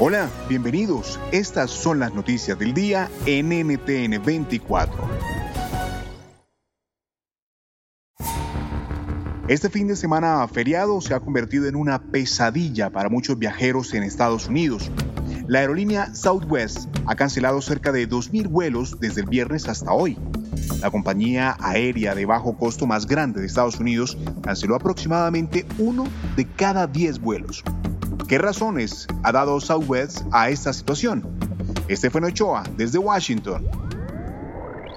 Hola, bienvenidos. Estas son las noticias del día en NTN 24. Este fin de semana feriado se ha convertido en una pesadilla para muchos viajeros en Estados Unidos. La aerolínea Southwest ha cancelado cerca de 2.000 vuelos desde el viernes hasta hoy. La compañía aérea de bajo costo más grande de Estados Unidos canceló aproximadamente uno de cada 10 vuelos. ¿Qué razones ha dado Southwest a esta situación? Estefano Ochoa, desde Washington.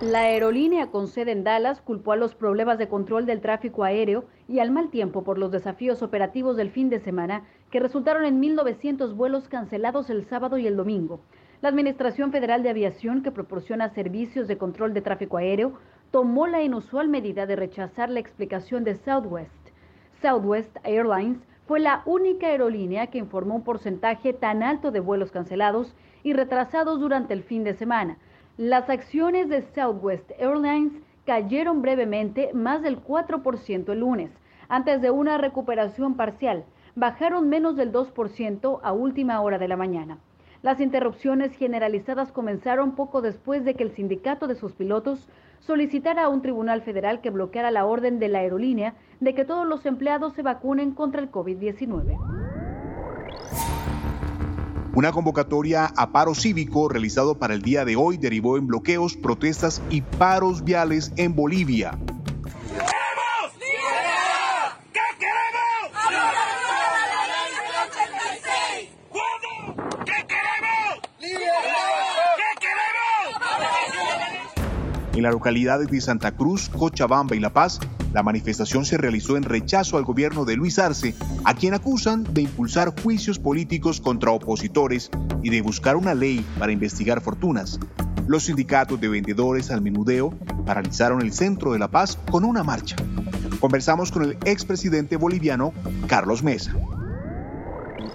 La aerolínea con sede en Dallas culpó a los problemas de control del tráfico aéreo y al mal tiempo por los desafíos operativos del fin de semana que resultaron en 1.900 vuelos cancelados el sábado y el domingo. La Administración Federal de Aviación, que proporciona servicios de control de tráfico aéreo, tomó la inusual medida de rechazar la explicación de Southwest. Southwest Airlines fue la única aerolínea que informó un porcentaje tan alto de vuelos cancelados y retrasados durante el fin de semana. Las acciones de Southwest Airlines cayeron brevemente más del 4% el lunes, antes de una recuperación parcial. Bajaron menos del 2% a última hora de la mañana. Las interrupciones generalizadas comenzaron poco después de que el sindicato de sus pilotos solicitara a un tribunal federal que bloqueara la orden de la aerolínea de que todos los empleados se vacunen contra el COVID-19. Una convocatoria a paro cívico realizado para el día de hoy derivó en bloqueos, protestas y paros viales en Bolivia. En las localidades de Santa Cruz, Cochabamba y La Paz, la manifestación se realizó en rechazo al gobierno de Luis Arce, a quien acusan de impulsar juicios políticos contra opositores y de buscar una ley para investigar fortunas. Los sindicatos de vendedores al menudeo paralizaron el centro de La Paz con una marcha. Conversamos con el expresidente boliviano Carlos Mesa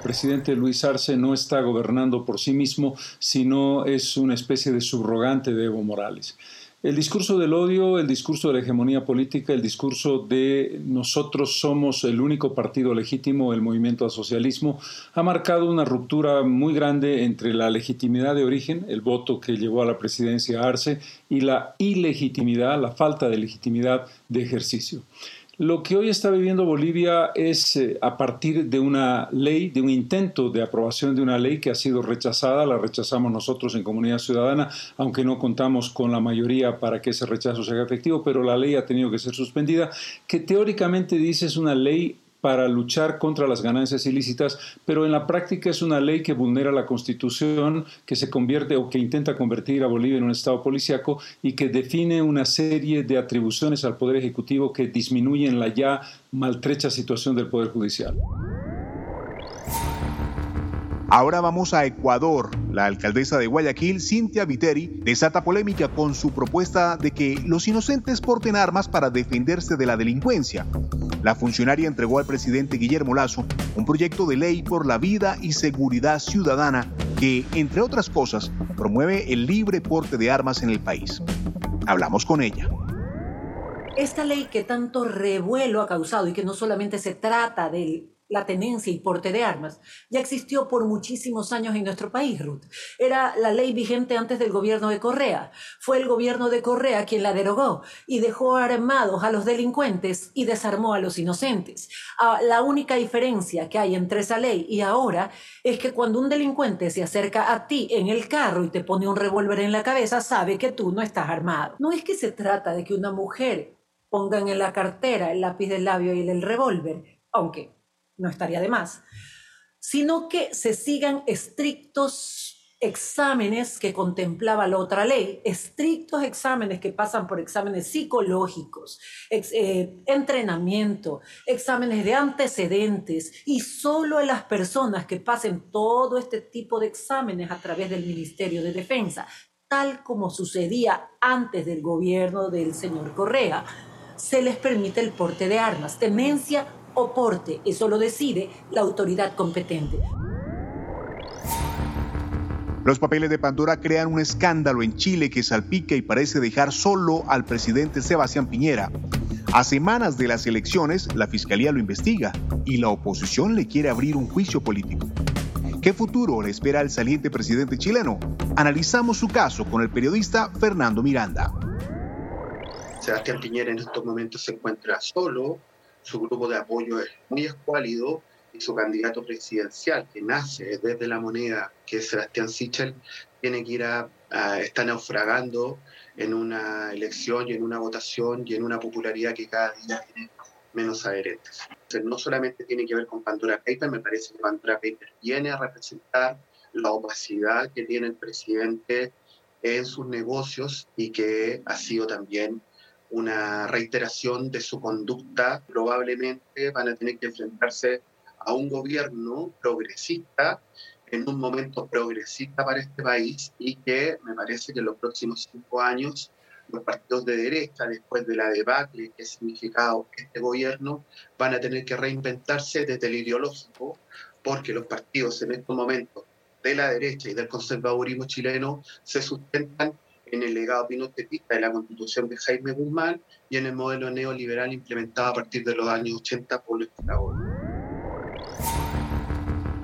presidente Luis Arce no está gobernando por sí mismo, sino es una especie de subrogante de Evo Morales. El discurso del odio, el discurso de la hegemonía política, el discurso de nosotros somos el único partido legítimo, el movimiento al socialismo, ha marcado una ruptura muy grande entre la legitimidad de origen, el voto que llevó a la presidencia Arce, y la ilegitimidad, la falta de legitimidad de ejercicio. Lo que hoy está viviendo Bolivia es eh, a partir de una ley, de un intento de aprobación de una ley que ha sido rechazada, la rechazamos nosotros en Comunidad Ciudadana, aunque no contamos con la mayoría para que ese rechazo sea efectivo, pero la ley ha tenido que ser suspendida, que teóricamente dice es una ley para luchar contra las ganancias ilícitas, pero en la práctica es una ley que vulnera la Constitución, que se convierte o que intenta convertir a Bolivia en un Estado policíaco y que define una serie de atribuciones al Poder Ejecutivo que disminuyen la ya maltrecha situación del Poder Judicial. Ahora vamos a Ecuador. La alcaldesa de Guayaquil, Cintia Viteri, desata polémica con su propuesta de que los inocentes porten armas para defenderse de la delincuencia. La funcionaria entregó al presidente Guillermo Lazo un proyecto de ley por la vida y seguridad ciudadana que, entre otras cosas, promueve el libre porte de armas en el país. Hablamos con ella. Esta ley que tanto revuelo ha causado y que no solamente se trata del la tenencia y porte de armas ya existió por muchísimos años en nuestro país, Ruth. Era la ley vigente antes del gobierno de Correa. Fue el gobierno de Correa quien la derogó y dejó armados a los delincuentes y desarmó a los inocentes. Ah, la única diferencia que hay entre esa ley y ahora es que cuando un delincuente se acerca a ti en el carro y te pone un revólver en la cabeza, sabe que tú no estás armado. No es que se trata de que una mujer ponga en la cartera el lápiz del labio y el revólver, aunque no estaría de más, sino que se sigan estrictos exámenes que contemplaba la otra ley, estrictos exámenes que pasan por exámenes psicológicos, eh, entrenamiento, exámenes de antecedentes, y solo las personas que pasen todo este tipo de exámenes a través del Ministerio de Defensa, tal como sucedía antes del gobierno del señor Correa, se les permite el porte de armas, tenencia o porte. Eso lo decide la autoridad competente. Los papeles de Pandora crean un escándalo en Chile que salpica y parece dejar solo al presidente Sebastián Piñera. A semanas de las elecciones, la fiscalía lo investiga y la oposición le quiere abrir un juicio político. ¿Qué futuro le espera al saliente presidente chileno? Analizamos su caso con el periodista Fernando Miranda. Sebastián Piñera en estos momentos se encuentra solo, su grupo de apoyo es muy escuálido y su candidato presidencial, que nace desde la moneda, que es Sebastián Sichel, tiene que ir a, está naufragando en una elección y en una votación y en una popularidad que cada día tiene menos adherentes. No solamente tiene que ver con Pandora Paper, me parece que Pandora Paper viene a representar la opacidad que tiene el presidente en sus negocios y que ha sido también una reiteración de su conducta, probablemente van a tener que enfrentarse a un gobierno progresista en un momento progresista para este país y que me parece que en los próximos cinco años los partidos de derecha, después de la debacle que ha significado este gobierno, van a tener que reinventarse desde el ideológico, porque los partidos en estos momentos de la derecha y del conservadurismo chileno se sustentan en el legado pinochetista de la constitución de Jaime Guzmán y en el modelo neoliberal implementado a partir de los años 80 por el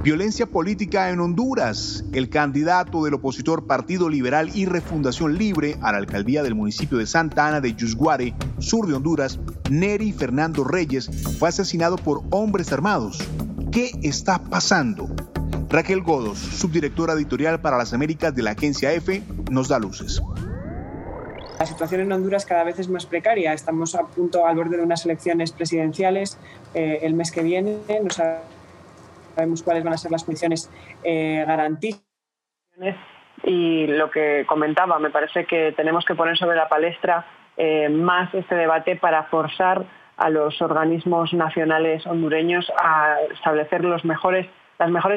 Violencia política en Honduras. El candidato del opositor Partido Liberal y Refundación Libre a la alcaldía del municipio de Santa Ana de Yusguare, sur de Honduras, Neri Fernando Reyes, fue asesinado por hombres armados. ¿Qué está pasando? Raquel Godos, subdirectora editorial para las Américas de la agencia EFE, nos da luces. La situación en Honduras cada vez es más precaria. Estamos a punto al borde de unas elecciones presidenciales eh, el mes que viene. No sabemos cuáles van a ser las condiciones eh. Y lo que comentaba, me parece que tenemos que poner sobre la palestra eh, más este debate para forzar a los organismos nacionales hondureños a establecer las mejores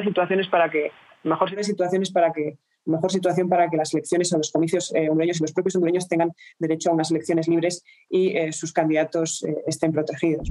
situaciones para que mejores situaciones para que mejor situación para que las elecciones o los comicios eh, y los propios hondureños tengan derecho a unas elecciones libres y eh, sus candidatos eh, estén protegidos.